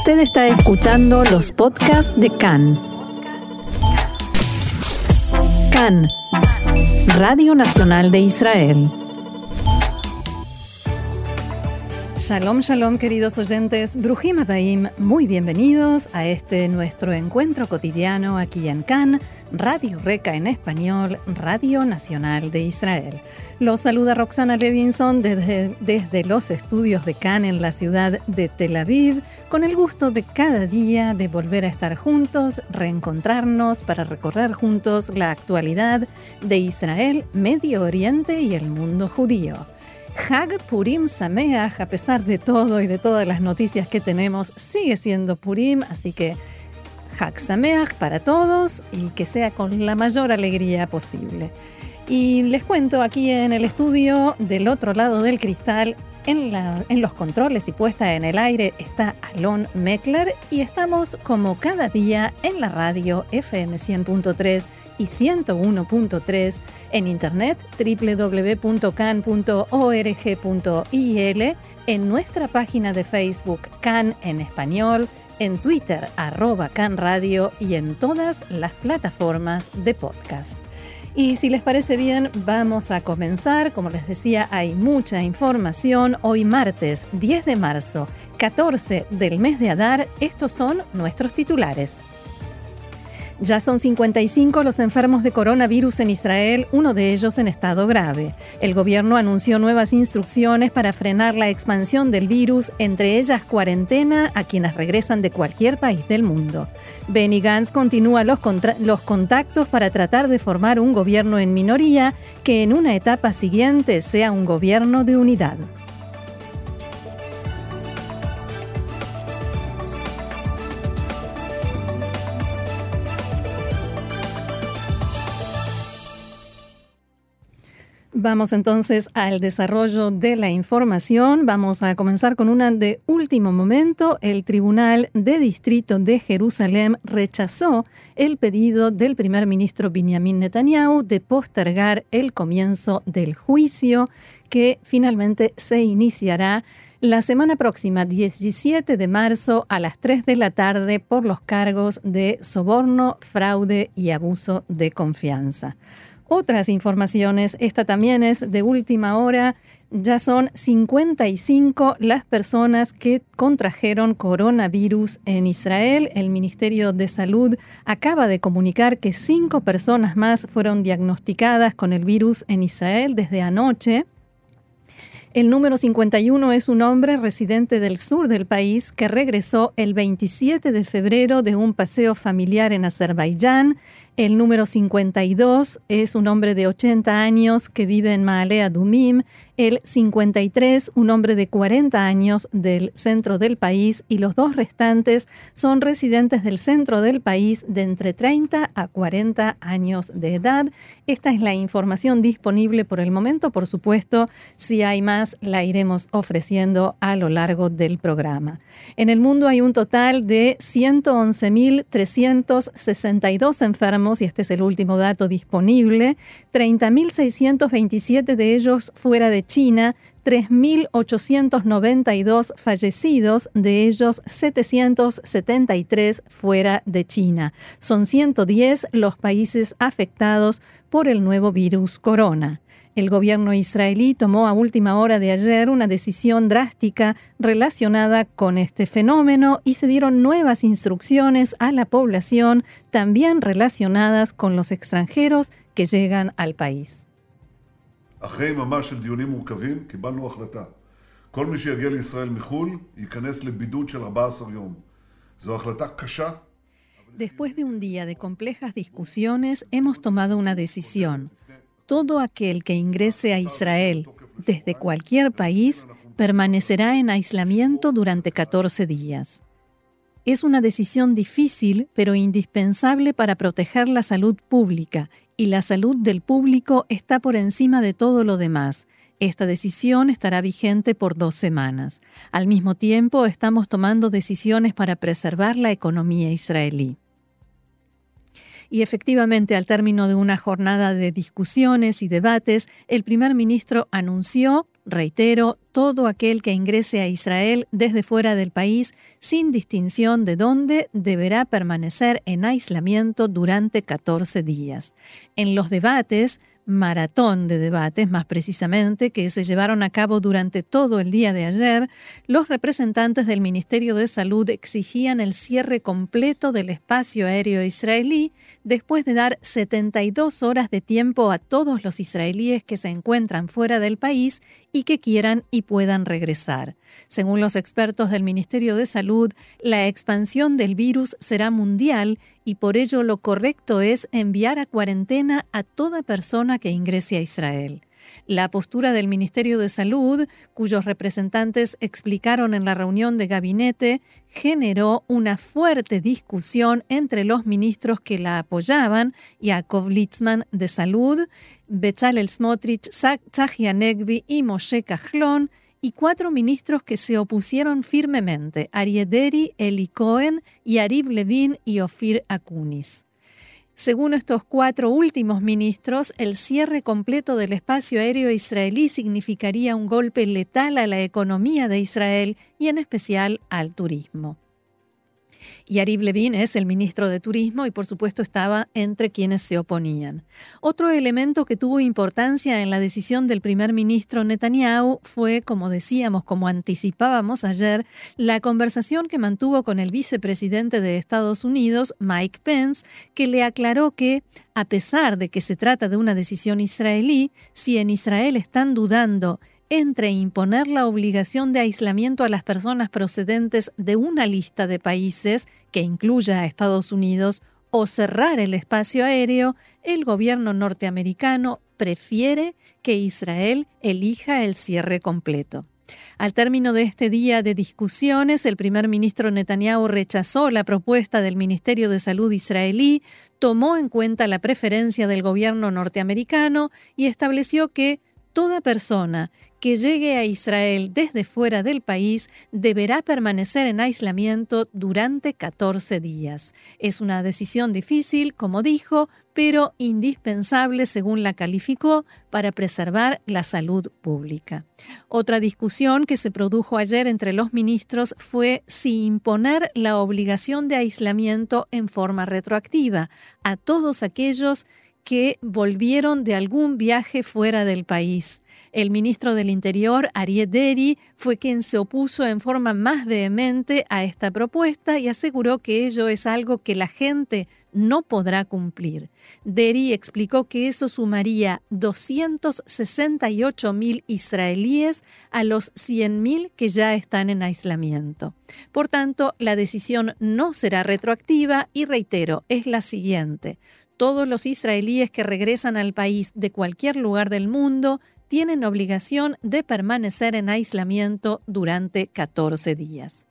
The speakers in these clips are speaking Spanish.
Usted está escuchando los podcasts de CAN. CAN, Radio Nacional de Israel. Shalom, shalom, queridos oyentes. Brujim Abaim, muy bienvenidos a este nuestro encuentro cotidiano aquí en CAN, Radio Reca en español, Radio Nacional de Israel. Los saluda Roxana Levinson desde, desde los estudios de CAN en la ciudad de Tel Aviv, con el gusto de cada día de volver a estar juntos, reencontrarnos para recorrer juntos la actualidad de Israel, Medio Oriente y el mundo judío. Hag Purim Sameach, a pesar de todo y de todas las noticias que tenemos, sigue siendo Purim, así que Hag Sameach para todos y que sea con la mayor alegría posible. Y les cuento aquí en el estudio, del otro lado del cristal, en, en, los controles y puesta en el aire está Alon Meckler y estamos como cada día en la radio FM 100.3 y 101.3 en internet www.can.org.il, en nuestra página de Facebook Can en español, en Twitter arroba Can Radio y en todas las plataformas de podcast. Y si les parece bien, vamos a comenzar. Como les decía, hay mucha información. Hoy martes 10 de marzo, 14 del mes de Adar, estos son nuestros titulares. Ya son 55 los enfermos de coronavirus en Israel, uno de ellos en estado grave. El gobierno anunció nuevas instrucciones para frenar la expansión del virus, entre ellas cuarentena a quienes regresan de cualquier país del mundo. Benny Gantz continúa los, los contactos para tratar de formar un gobierno en minoría que en una etapa siguiente sea un gobierno de unidad. Vamos entonces al desarrollo de la información. Vamos a comenzar con una de último momento. El Tribunal de Distrito de Jerusalén rechazó el pedido del primer ministro Benjamin Netanyahu de postergar el comienzo del juicio que finalmente se iniciará la semana próxima, 17 de marzo, a las 3 de la tarde, por los cargos de soborno, fraude y abuso de confianza otras informaciones. Esta también es de última hora. Ya son 55 las personas que contrajeron coronavirus en Israel. El Ministerio de Salud acaba de comunicar que cinco personas más fueron diagnosticadas con el virus en Israel desde anoche. El número 51 es un hombre residente del sur del país que regresó el 27 de febrero de un paseo familiar en Azerbaiyán. El número 52 es un hombre de 80 años que vive en Maalea Dumim el 53, un hombre de 40 años del centro del país y los dos restantes son residentes del centro del país de entre 30 a 40 años de edad. Esta es la información disponible por el momento. Por supuesto, si hay más, la iremos ofreciendo a lo largo del programa. En el mundo hay un total de 111.362 enfermos y este es el último dato disponible. 30.627 de ellos fuera de China, 3.892 fallecidos, de ellos 773 fuera de China. Son 110 los países afectados por el nuevo virus corona. El gobierno israelí tomó a última hora de ayer una decisión drástica relacionada con este fenómeno y se dieron nuevas instrucciones a la población también relacionadas con los extranjeros que llegan al país. אחרי יממה של דיונים מורכבים, קיבלנו החלטה. כל מי שיגיע לישראל מחו"ל ייכנס לבידוד של 14 יום. זו החלטה קשה. Después de un día de complejas discusiones, hemos tomado una decisión. Todo aquel que ingrese a Israel desde cualquier país permanecerá en aislamiento durante 14 días. Es una decisión difícil, pero indispensable para proteger la salud pública y la salud del público está por encima de todo lo demás. Esta decisión estará vigente por dos semanas. Al mismo tiempo, estamos tomando decisiones para preservar la economía israelí. Y efectivamente, al término de una jornada de discusiones y debates, el primer ministro anunció Reitero, todo aquel que ingrese a Israel desde fuera del país, sin distinción de dónde, deberá permanecer en aislamiento durante 14 días. En los debates, maratón de debates, más precisamente, que se llevaron a cabo durante todo el día de ayer, los representantes del Ministerio de Salud exigían el cierre completo del espacio aéreo israelí después de dar 72 horas de tiempo a todos los israelíes que se encuentran fuera del país y que quieran y puedan regresar. Según los expertos del Ministerio de Salud, la expansión del virus será mundial y por ello lo correcto es enviar a cuarentena a toda persona que ingrese a Israel. La postura del Ministerio de Salud, cuyos representantes explicaron en la reunión de gabinete, generó una fuerte discusión entre los ministros que la apoyaban, Yaakov Litzman de Salud, Bezalel Smotrich, Tzahi Anegvi y Moshe Kahlon, y cuatro ministros que se opusieron firmemente, Ariederi, Eli Cohen, Yariv Levin y Ofir Akunis. Según estos cuatro últimos ministros, el cierre completo del espacio aéreo israelí significaría un golpe letal a la economía de Israel y en especial al turismo. Yariv Levin es el ministro de Turismo y por supuesto estaba entre quienes se oponían. Otro elemento que tuvo importancia en la decisión del primer ministro Netanyahu fue, como decíamos, como anticipábamos ayer, la conversación que mantuvo con el vicepresidente de Estados Unidos, Mike Pence, que le aclaró que, a pesar de que se trata de una decisión israelí, si en Israel están dudando entre imponer la obligación de aislamiento a las personas procedentes de una lista de países que incluya a Estados Unidos o cerrar el espacio aéreo, el gobierno norteamericano prefiere que Israel elija el cierre completo. Al término de este día de discusiones, el primer ministro Netanyahu rechazó la propuesta del Ministerio de Salud israelí, tomó en cuenta la preferencia del gobierno norteamericano y estableció que toda persona que llegue a Israel desde fuera del país deberá permanecer en aislamiento durante 14 días. Es una decisión difícil, como dijo, pero indispensable, según la calificó, para preservar la salud pública. Otra discusión que se produjo ayer entre los ministros fue si imponer la obligación de aislamiento en forma retroactiva a todos aquellos que volvieron de algún viaje fuera del país. El ministro del Interior, Ariel Deri, fue quien se opuso en forma más vehemente a esta propuesta y aseguró que ello es algo que la gente no podrá cumplir. Deri explicó que eso sumaría 268 mil israelíes a los 100 mil que ya están en aislamiento. Por tanto, la decisión no será retroactiva y reitero, es la siguiente todos los israelíes que regresan al país de cualquier lugar del mundo tienen obligación de permanecer en aislamiento durante 14 días.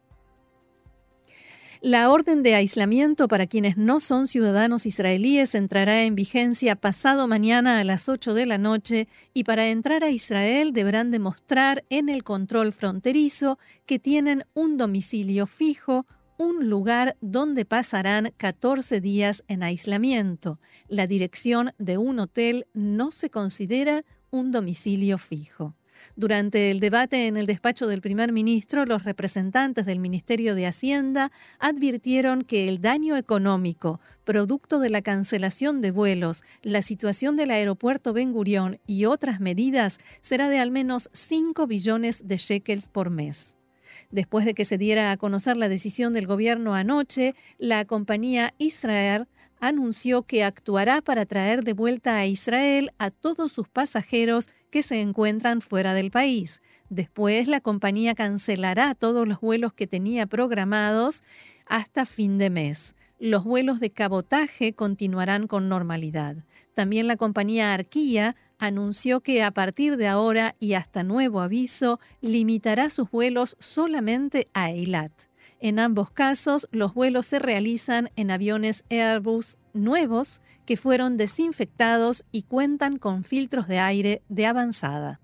La orden de aislamiento para quienes no son ciudadanos israelíes entrará en vigencia pasado mañana a las 8 de la noche y para entrar a Israel deberán demostrar en el control fronterizo que tienen un domicilio fijo, un lugar donde pasarán 14 días en aislamiento. La dirección de un hotel no se considera un domicilio fijo. Durante el debate en el despacho del primer ministro, los representantes del Ministerio de Hacienda advirtieron que el daño económico, producto de la cancelación de vuelos, la situación del aeropuerto Ben Gurión y otras medidas, será de al menos 5 billones de shekels por mes. Después de que se diera a conocer la decisión del gobierno anoche, la compañía Israel anunció que actuará para traer de vuelta a Israel a todos sus pasajeros que se encuentran fuera del país. Después, la compañía cancelará todos los vuelos que tenía programados hasta fin de mes. Los vuelos de cabotaje continuarán con normalidad. También la compañía Arquía anunció que a partir de ahora y hasta nuevo aviso limitará sus vuelos solamente a Eilat. En ambos casos, los vuelos se realizan en aviones Airbus nuevos que fueron desinfectados y cuentan con filtros de aire de avanzada.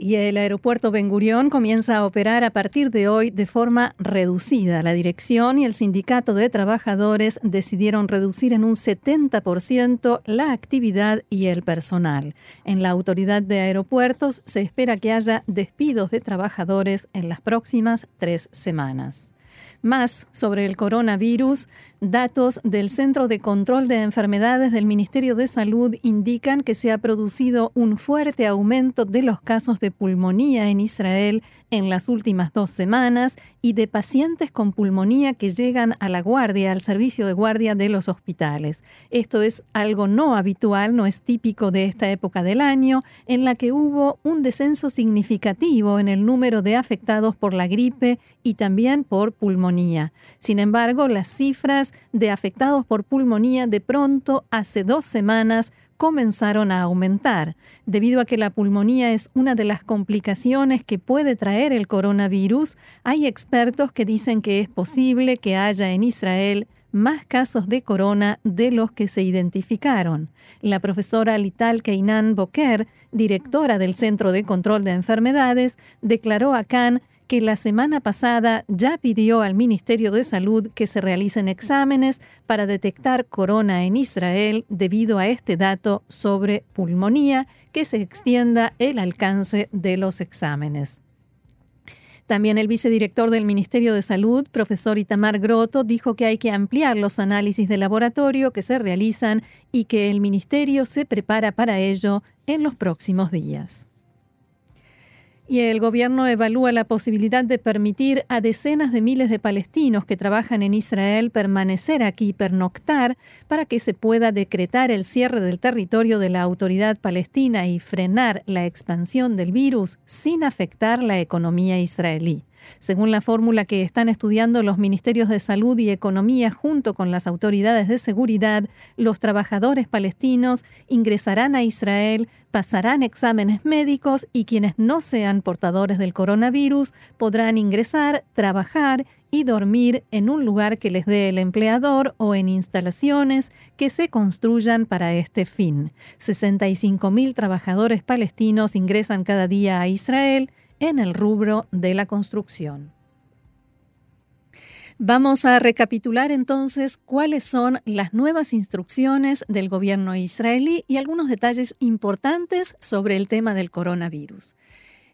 Y el aeropuerto Ben Gurión comienza a operar a partir de hoy de forma reducida. La dirección y el sindicato de trabajadores decidieron reducir en un 70% la actividad y el personal. En la autoridad de aeropuertos se espera que haya despidos de trabajadores en las próximas tres semanas. Más sobre el coronavirus, datos del Centro de Control de Enfermedades del Ministerio de Salud indican que se ha producido un fuerte aumento de los casos de pulmonía en Israel en las últimas dos semanas y de pacientes con pulmonía que llegan a la guardia, al servicio de guardia de los hospitales. Esto es algo no habitual, no es típico de esta época del año, en la que hubo un descenso significativo en el número de afectados por la gripe y también por pulmonía. Sin embargo, las cifras de afectados por pulmonía de pronto hace dos semanas comenzaron a aumentar, debido a que la pulmonía es una de las complicaciones que puede traer el coronavirus. Hay expertos que dicen que es posible que haya en Israel más casos de corona de los que se identificaron. La profesora Lital Keinan Boker, directora del Centro de Control de Enfermedades, declaró a Cannes que la semana pasada ya pidió al Ministerio de Salud que se realicen exámenes para detectar corona en Israel debido a este dato sobre pulmonía, que se extienda el alcance de los exámenes. También el vicedirector del Ministerio de Salud, profesor Itamar Groto, dijo que hay que ampliar los análisis de laboratorio que se realizan y que el Ministerio se prepara para ello en los próximos días. Y el gobierno evalúa la posibilidad de permitir a decenas de miles de palestinos que trabajan en Israel permanecer aquí, pernoctar, para que se pueda decretar el cierre del territorio de la autoridad palestina y frenar la expansión del virus sin afectar la economía israelí. Según la fórmula que están estudiando los ministerios de salud y economía junto con las autoridades de seguridad, los trabajadores palestinos ingresarán a Israel, pasarán exámenes médicos y quienes no sean portadores del coronavirus podrán ingresar, trabajar y dormir en un lugar que les dé el empleador o en instalaciones que se construyan para este fin. 65.000 trabajadores palestinos ingresan cada día a Israel en el rubro de la construcción. Vamos a recapitular entonces cuáles son las nuevas instrucciones del gobierno israelí y algunos detalles importantes sobre el tema del coronavirus.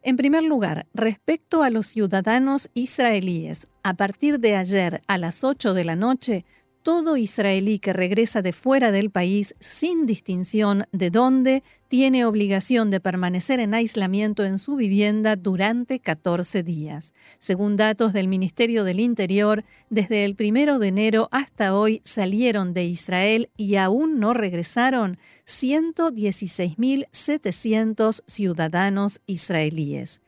En primer lugar, respecto a los ciudadanos israelíes, a partir de ayer a las 8 de la noche, todo israelí que regresa de fuera del país sin distinción de dónde tiene obligación de permanecer en aislamiento en su vivienda durante 14 días. Según datos del Ministerio del Interior, desde el primero de enero hasta hoy salieron de Israel y aún no regresaron 116.700 ciudadanos israelíes.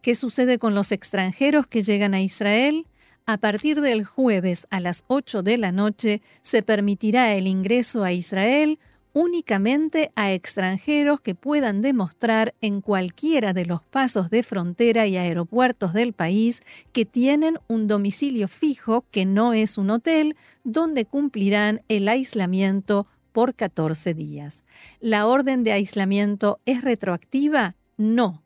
¿Qué sucede con los extranjeros que llegan a Israel? A partir del jueves a las 8 de la noche se permitirá el ingreso a Israel únicamente a extranjeros que puedan demostrar en cualquiera de los pasos de frontera y aeropuertos del país que tienen un domicilio fijo que no es un hotel, donde cumplirán el aislamiento por 14 días. ¿La orden de aislamiento es retroactiva? No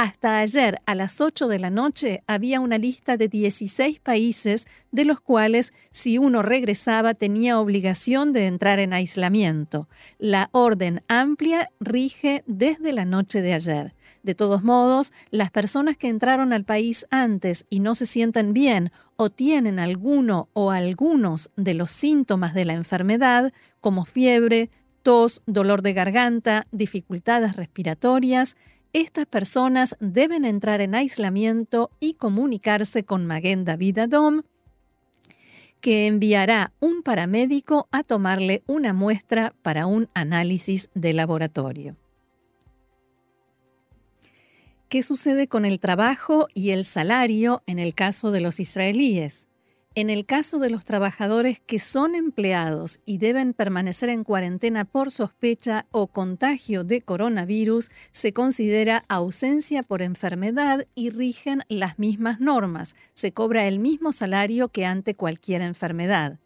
hasta ayer a las 8 de la noche había una lista de 16 países de los cuales si uno regresaba tenía obligación de entrar en aislamiento. La orden amplia rige desde la noche de ayer. De todos modos, las personas que entraron al país antes y no se sienten bien o tienen alguno o algunos de los síntomas de la enfermedad, como fiebre, tos, dolor de garganta, dificultades respiratorias, estas personas deben entrar en aislamiento y comunicarse con Maguen David Adom, que enviará un paramédico a tomarle una muestra para un análisis de laboratorio. ¿Qué sucede con el trabajo y el salario en el caso de los israelíes? En el caso de los trabajadores que son empleados y deben permanecer en cuarentena por sospecha o contagio de coronavirus, se considera ausencia por enfermedad y rigen las mismas normas. Se cobra el mismo salario que ante cualquier enfermedad.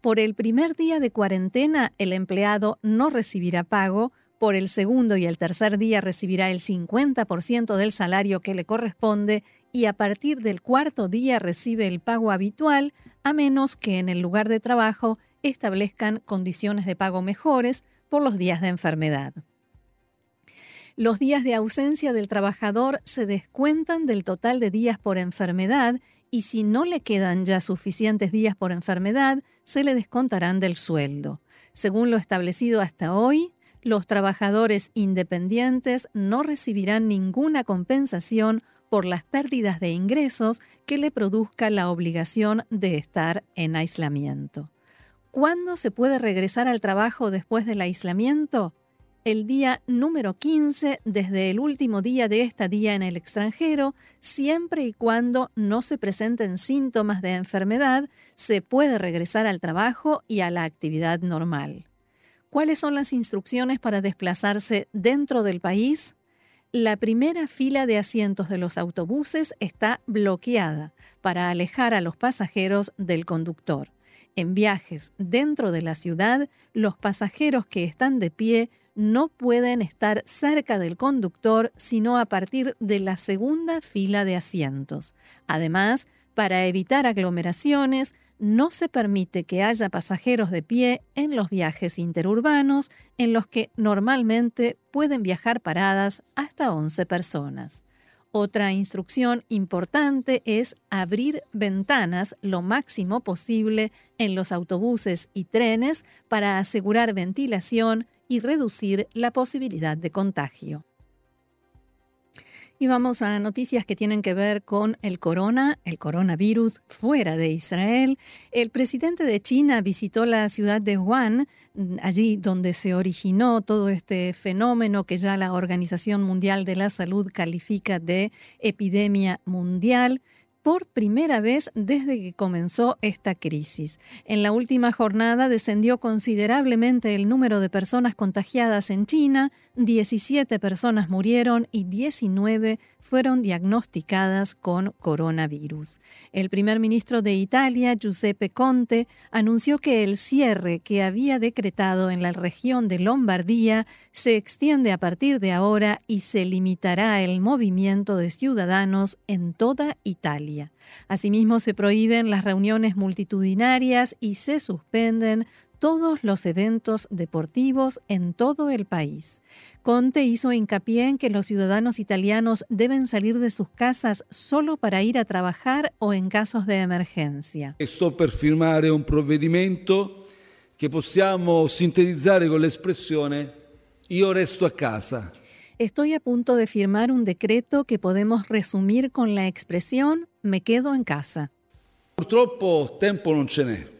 Por el primer día de cuarentena, el empleado no recibirá pago, Por el segundo y el tercer día recibirá el 50% del salario que le corresponde y a partir del cuarto día recibe el pago habitual, a menos que en el lugar de trabajo establezcan condiciones de pago mejores por los días de enfermedad. Los días de ausencia del trabajador se descuentan del total de días por enfermedad y si no le quedan ya suficientes días por enfermedad, se le descontarán del sueldo. Según lo establecido hasta hoy, los trabajadores independientes no recibirán ninguna compensación por las pérdidas de ingresos que le produzca la obligación de estar en aislamiento. ¿Cuándo se puede regresar al trabajo después del aislamiento? El día número 15 desde el último día de estadía en el extranjero, siempre y cuando no se presenten síntomas de enfermedad, se puede regresar al trabajo y a la actividad normal. ¿Cuáles son las instrucciones para desplazarse dentro del país? La primera fila de asientos de los autobuses está bloqueada para alejar a los pasajeros del conductor. En viajes dentro de la ciudad, los pasajeros que están de pie no pueden estar cerca del conductor sino a partir de la segunda fila de asientos. Además, para evitar aglomeraciones, no se permite que haya pasajeros de pie en los viajes interurbanos en los que normalmente pueden viajar paradas hasta 11 personas. Otra instrucción importante es abrir ventanas lo máximo posible en los autobuses y trenes para asegurar ventilación y reducir la posibilidad de contagio. Y vamos a noticias que tienen que ver con el corona, el coronavirus fuera de Israel. El presidente de China visitó la ciudad de Wuhan, allí donde se originó todo este fenómeno que ya la Organización Mundial de la Salud califica de epidemia mundial por primera vez desde que comenzó esta crisis. En la última jornada descendió considerablemente el número de personas contagiadas en China, 17 personas murieron y 19 fueron diagnosticadas con coronavirus. El primer ministro de Italia, Giuseppe Conte, anunció que el cierre que había decretado en la región de Lombardía se extiende a partir de ahora y se limitará el movimiento de ciudadanos en toda Italia. Asimismo, se prohíben las reuniones multitudinarias y se suspenden todos los eventos deportivos en todo el país. Conte hizo hincapié en que los ciudadanos italianos deben salir de sus casas solo para ir a trabajar o en casos de emergencia. Sto per firmare un provvedimento che possiamo sintetizzare con l'espressione io resto a casa. Estoy a punto de firmar un decreto que podemos resumir con la expresión me quedo en casa. Purtroppo tempo non ce n'è.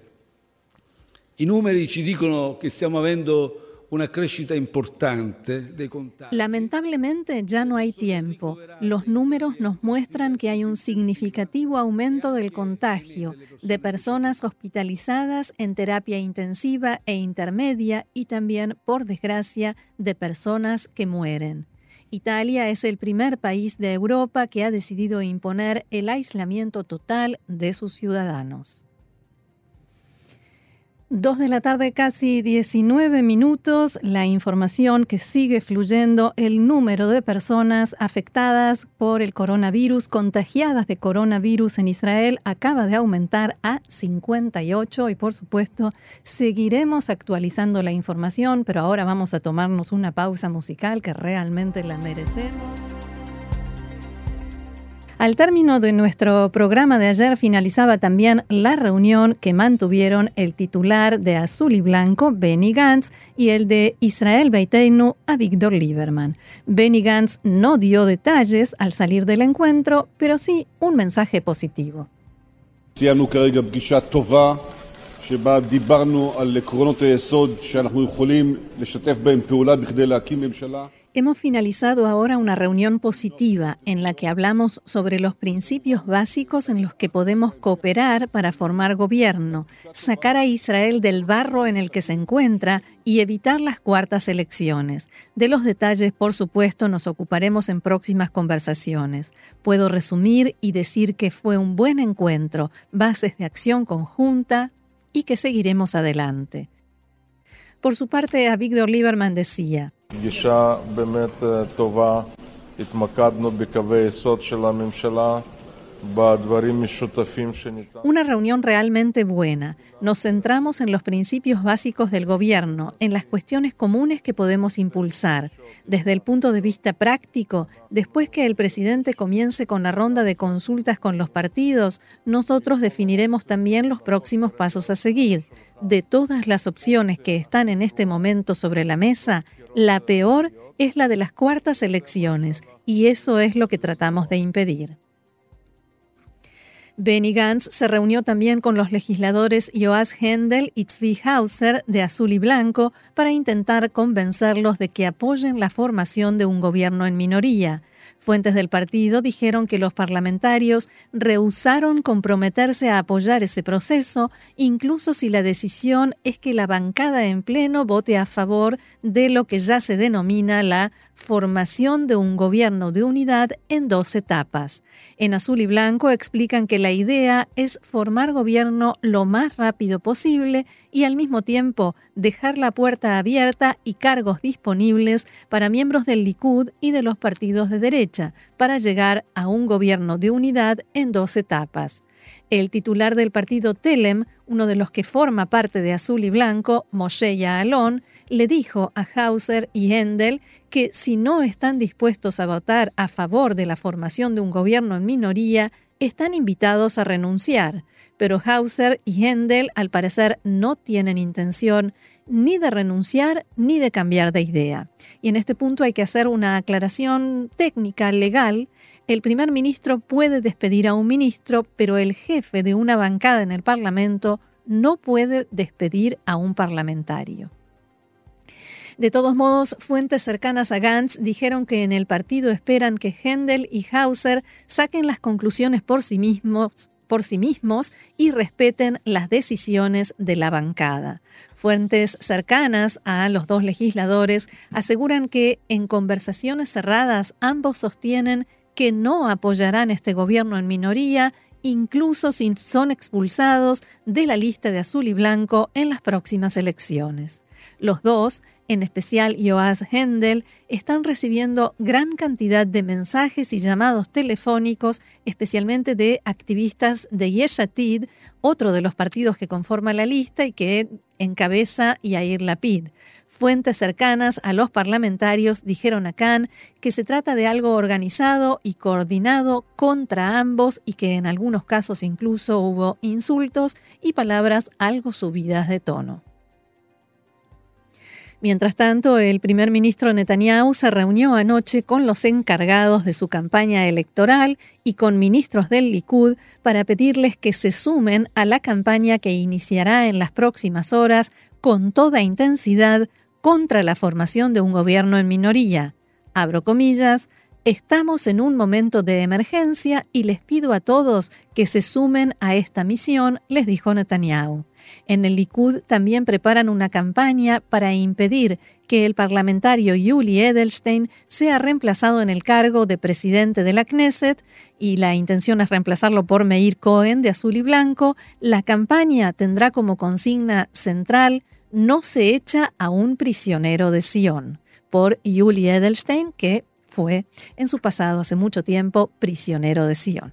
I numeri ci dicono che stiamo avendo una crescita importante contagi. Lamentablemente ya no hay tiempo. Los números nos muestran que hay un significativo aumento del contagio de personas hospitalizadas en terapia intensiva e intermedia y también, por desgracia, de personas que mueren. Italia es el primer país de Europa que ha decidido imponer el aislamiento total de sus ciudadanos. Dos de la tarde, casi 19 minutos. La información que sigue fluyendo, el número de personas afectadas por el coronavirus, contagiadas de coronavirus en Israel, acaba de aumentar a 58 y por supuesto seguiremos actualizando la información, pero ahora vamos a tomarnos una pausa musical que realmente la merecemos. Al término de nuestro programa de ayer finalizaba también la reunión que mantuvieron el titular de Azul y Blanco, Benny Gantz, y el de Israel Beiteinu, Víctor Lieberman. Benny Gantz no dio detalles al salir del encuentro, pero sí un mensaje positivo. Hemos finalizado ahora una reunión positiva en la que hablamos sobre los principios básicos en los que podemos cooperar para formar gobierno, sacar a Israel del barro en el que se encuentra y evitar las cuartas elecciones. De los detalles, por supuesto, nos ocuparemos en próximas conversaciones. Puedo resumir y decir que fue un buen encuentro, bases de acción conjunta y que seguiremos adelante. Por su parte, a Víctor Lieberman decía, Una reunión realmente buena. Nos centramos en los principios básicos del gobierno, en las cuestiones comunes que podemos impulsar. Desde el punto de vista práctico, después que el presidente comience con la ronda de consultas con los partidos, nosotros definiremos también los próximos pasos a seguir. De todas las opciones que están en este momento sobre la mesa, la peor es la de las cuartas elecciones, y eso es lo que tratamos de impedir. Benny Gantz se reunió también con los legisladores Joas Hendel y Tzvi Hauser de Azul y Blanco para intentar convencerlos de que apoyen la formación de un gobierno en minoría. Fuentes del partido dijeron que los parlamentarios rehusaron comprometerse a apoyar ese proceso, incluso si la decisión es que la bancada en pleno vote a favor de lo que ya se denomina la formación de un gobierno de unidad en dos etapas. En azul y blanco explican que la idea es formar gobierno lo más rápido posible y al mismo tiempo dejar la puerta abierta y cargos disponibles para miembros del Likud y de los partidos de derecha, para llegar a un gobierno de unidad en dos etapas. El titular del partido Telem, uno de los que forma parte de Azul y Blanco, Moshe Yaalon, le dijo a Hauser y Hendel que si no están dispuestos a votar a favor de la formación de un gobierno en minoría, están invitados a renunciar. Pero Hauser y Hendel, al parecer, no tienen intención ni de renunciar ni de cambiar de idea. Y en este punto hay que hacer una aclaración técnica, legal. El primer ministro puede despedir a un ministro, pero el jefe de una bancada en el Parlamento no puede despedir a un parlamentario. De todos modos, fuentes cercanas a Gantz dijeron que en el partido esperan que Händel y Hauser saquen las conclusiones por sí mismos por sí mismos y respeten las decisiones de la bancada. Fuentes cercanas a los dos legisladores aseguran que en conversaciones cerradas ambos sostienen que no apoyarán este gobierno en minoría incluso si son expulsados de la lista de azul y blanco en las próximas elecciones. Los dos en especial Joas Hendel, están recibiendo gran cantidad de mensajes y llamados telefónicos, especialmente de activistas de Yeshatid, otro de los partidos que conforma la lista y que encabeza Yair Lapid. Fuentes cercanas a los parlamentarios dijeron a Khan que se trata de algo organizado y coordinado contra ambos y que en algunos casos incluso hubo insultos y palabras algo subidas de tono. Mientras tanto, el primer ministro Netanyahu se reunió anoche con los encargados de su campaña electoral y con ministros del Likud para pedirles que se sumen a la campaña que iniciará en las próximas horas con toda intensidad contra la formación de un gobierno en minoría. Abro comillas, estamos en un momento de emergencia y les pido a todos que se sumen a esta misión, les dijo Netanyahu. En el Likud también preparan una campaña para impedir que el parlamentario Yuli Edelstein sea reemplazado en el cargo de presidente de la Knesset y la intención es reemplazarlo por Meir Cohen de Azul y Blanco. La campaña tendrá como consigna central no se echa a un prisionero de Sion por Yuli Edelstein, que fue en su pasado hace mucho tiempo prisionero de Sion.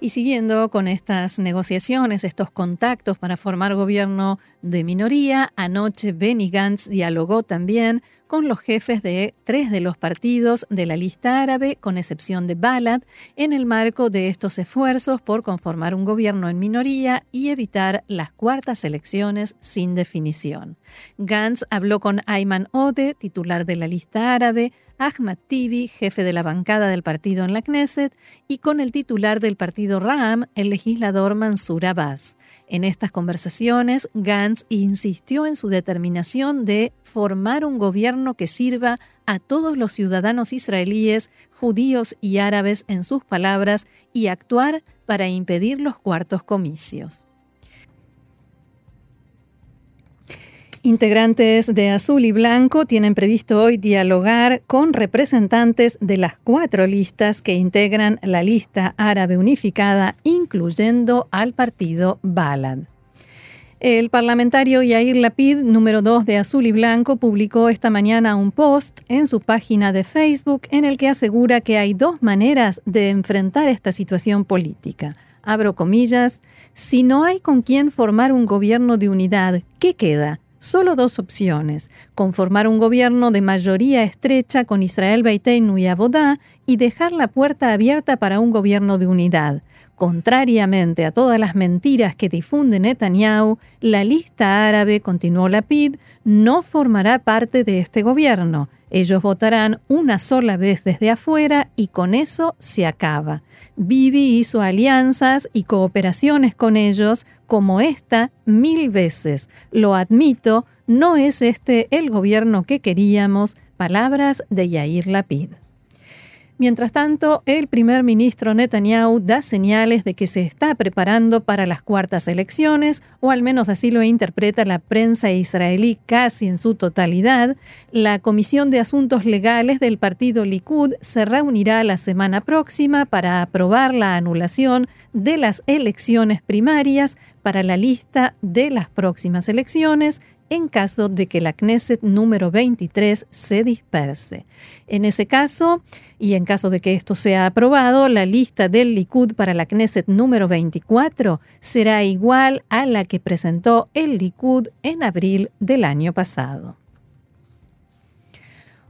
Y siguiendo con estas negociaciones, estos contactos para formar gobierno de minoría, anoche Benny Gantz dialogó también con los jefes de tres de los partidos de la lista árabe, con excepción de Balad, en el marco de estos esfuerzos por conformar un gobierno en minoría y evitar las cuartas elecciones sin definición. Gantz habló con Ayman Ode, titular de la lista árabe, Ahmad Tibi, jefe de la bancada del partido en la Knesset, y con el titular del partido Ram, el legislador Mansur Abbas. En estas conversaciones, Gantz insistió en su determinación de formar un gobierno que sirva a todos los ciudadanos israelíes, judíos y árabes en sus palabras y actuar para impedir los cuartos comicios. Integrantes de Azul y Blanco tienen previsto hoy dialogar con representantes de las cuatro listas que integran la lista árabe unificada, incluyendo al partido Balad. El parlamentario Yair Lapid, número 2 de Azul y Blanco, publicó esta mañana un post en su página de Facebook en el que asegura que hay dos maneras de enfrentar esta situación política. Abro comillas, si no hay con quién formar un gobierno de unidad, ¿qué queda? Solo dos opciones, conformar un gobierno de mayoría estrecha con Israel Beiteinu y Abodá y dejar la puerta abierta para un gobierno de unidad. Contrariamente a todas las mentiras que difunde Netanyahu, la lista árabe, continuó Lapid, no formará parte de este gobierno. Ellos votarán una sola vez desde afuera y con eso se acaba. Bibi hizo alianzas y cooperaciones con ellos como esta mil veces. Lo admito, no es este el gobierno que queríamos. Palabras de Yair Lapid. Mientras tanto, el primer ministro Netanyahu da señales de que se está preparando para las cuartas elecciones, o al menos así lo interpreta la prensa israelí casi en su totalidad. La Comisión de Asuntos Legales del partido Likud se reunirá la semana próxima para aprobar la anulación de las elecciones primarias para la lista de las próximas elecciones en caso de que la Knesset número 23 se disperse. En ese caso, y en caso de que esto sea aprobado, la lista del Likud para la Knesset número 24 será igual a la que presentó el Likud en abril del año pasado.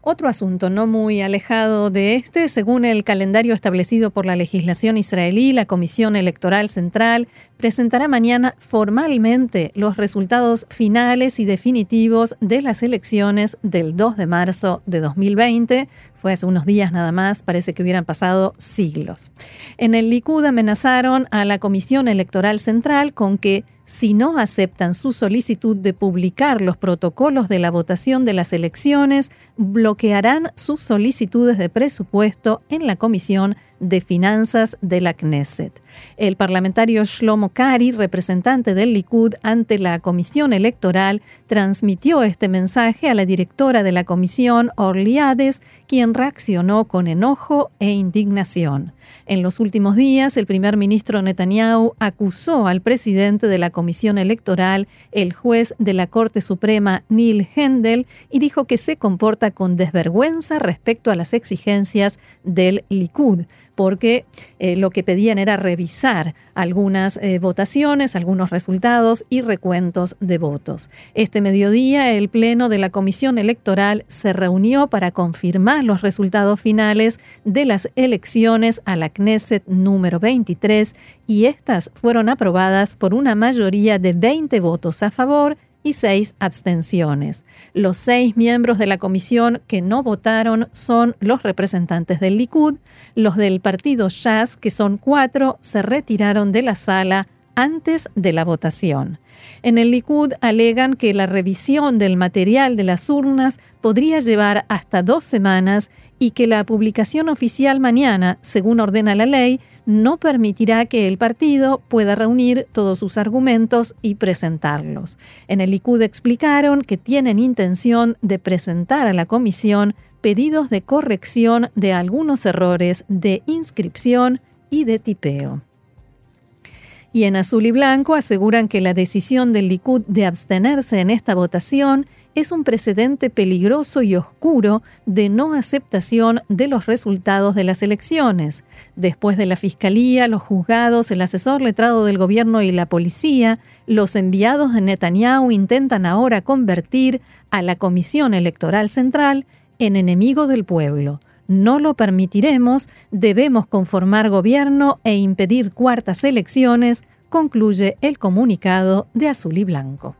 Otro asunto no muy alejado de este, según el calendario establecido por la legislación israelí, la Comisión Electoral Central presentará mañana formalmente los resultados finales y definitivos de las elecciones del 2 de marzo de 2020. Fue hace unos días nada más, parece que hubieran pasado siglos. En el Likud amenazaron a la Comisión Electoral Central con que si no aceptan su solicitud de publicar los protocolos de la votación de las elecciones, bloquearán sus solicitudes de presupuesto en la Comisión de Finanzas de la Knesset. El parlamentario Shlomo Kari, representante del Likud ante la Comisión Electoral, transmitió este mensaje a la directora de la comisión, Orliades, quien reaccionó con enojo e indignación. En los últimos días, el primer ministro Netanyahu acusó al presidente de la Comisión Electoral, el juez de la Corte Suprema Neil Hendel, y dijo que se comporta con desvergüenza respecto a las exigencias del Likud porque eh, lo que pedían era revisar algunas eh, votaciones, algunos resultados y recuentos de votos. Este mediodía, el Pleno de la Comisión Electoral se reunió para confirmar los resultados finales de las elecciones a la Knesset número 23 y estas fueron aprobadas por una mayoría de 20 votos a favor y seis abstenciones. Los seis miembros de la comisión que no votaron son los representantes del Likud, los del partido Shas, que son cuatro, se retiraron de la sala antes de la votación. En el Likud alegan que la revisión del material de las urnas podría llevar hasta dos semanas y que la publicación oficial mañana, según ordena la ley, no permitirá que el partido pueda reunir todos sus argumentos y presentarlos. En el Likud explicaron que tienen intención de presentar a la comisión pedidos de corrección de algunos errores de inscripción y de tipeo. Y en azul y blanco aseguran que la decisión del Likud de abstenerse en esta votación es un precedente peligroso y oscuro de no aceptación de los resultados de las elecciones. Después de la Fiscalía, los juzgados, el asesor letrado del gobierno y la policía, los enviados de Netanyahu intentan ahora convertir a la Comisión Electoral Central en enemigo del pueblo. No lo permitiremos, debemos conformar gobierno e impedir cuartas elecciones, concluye el comunicado de Azul y Blanco.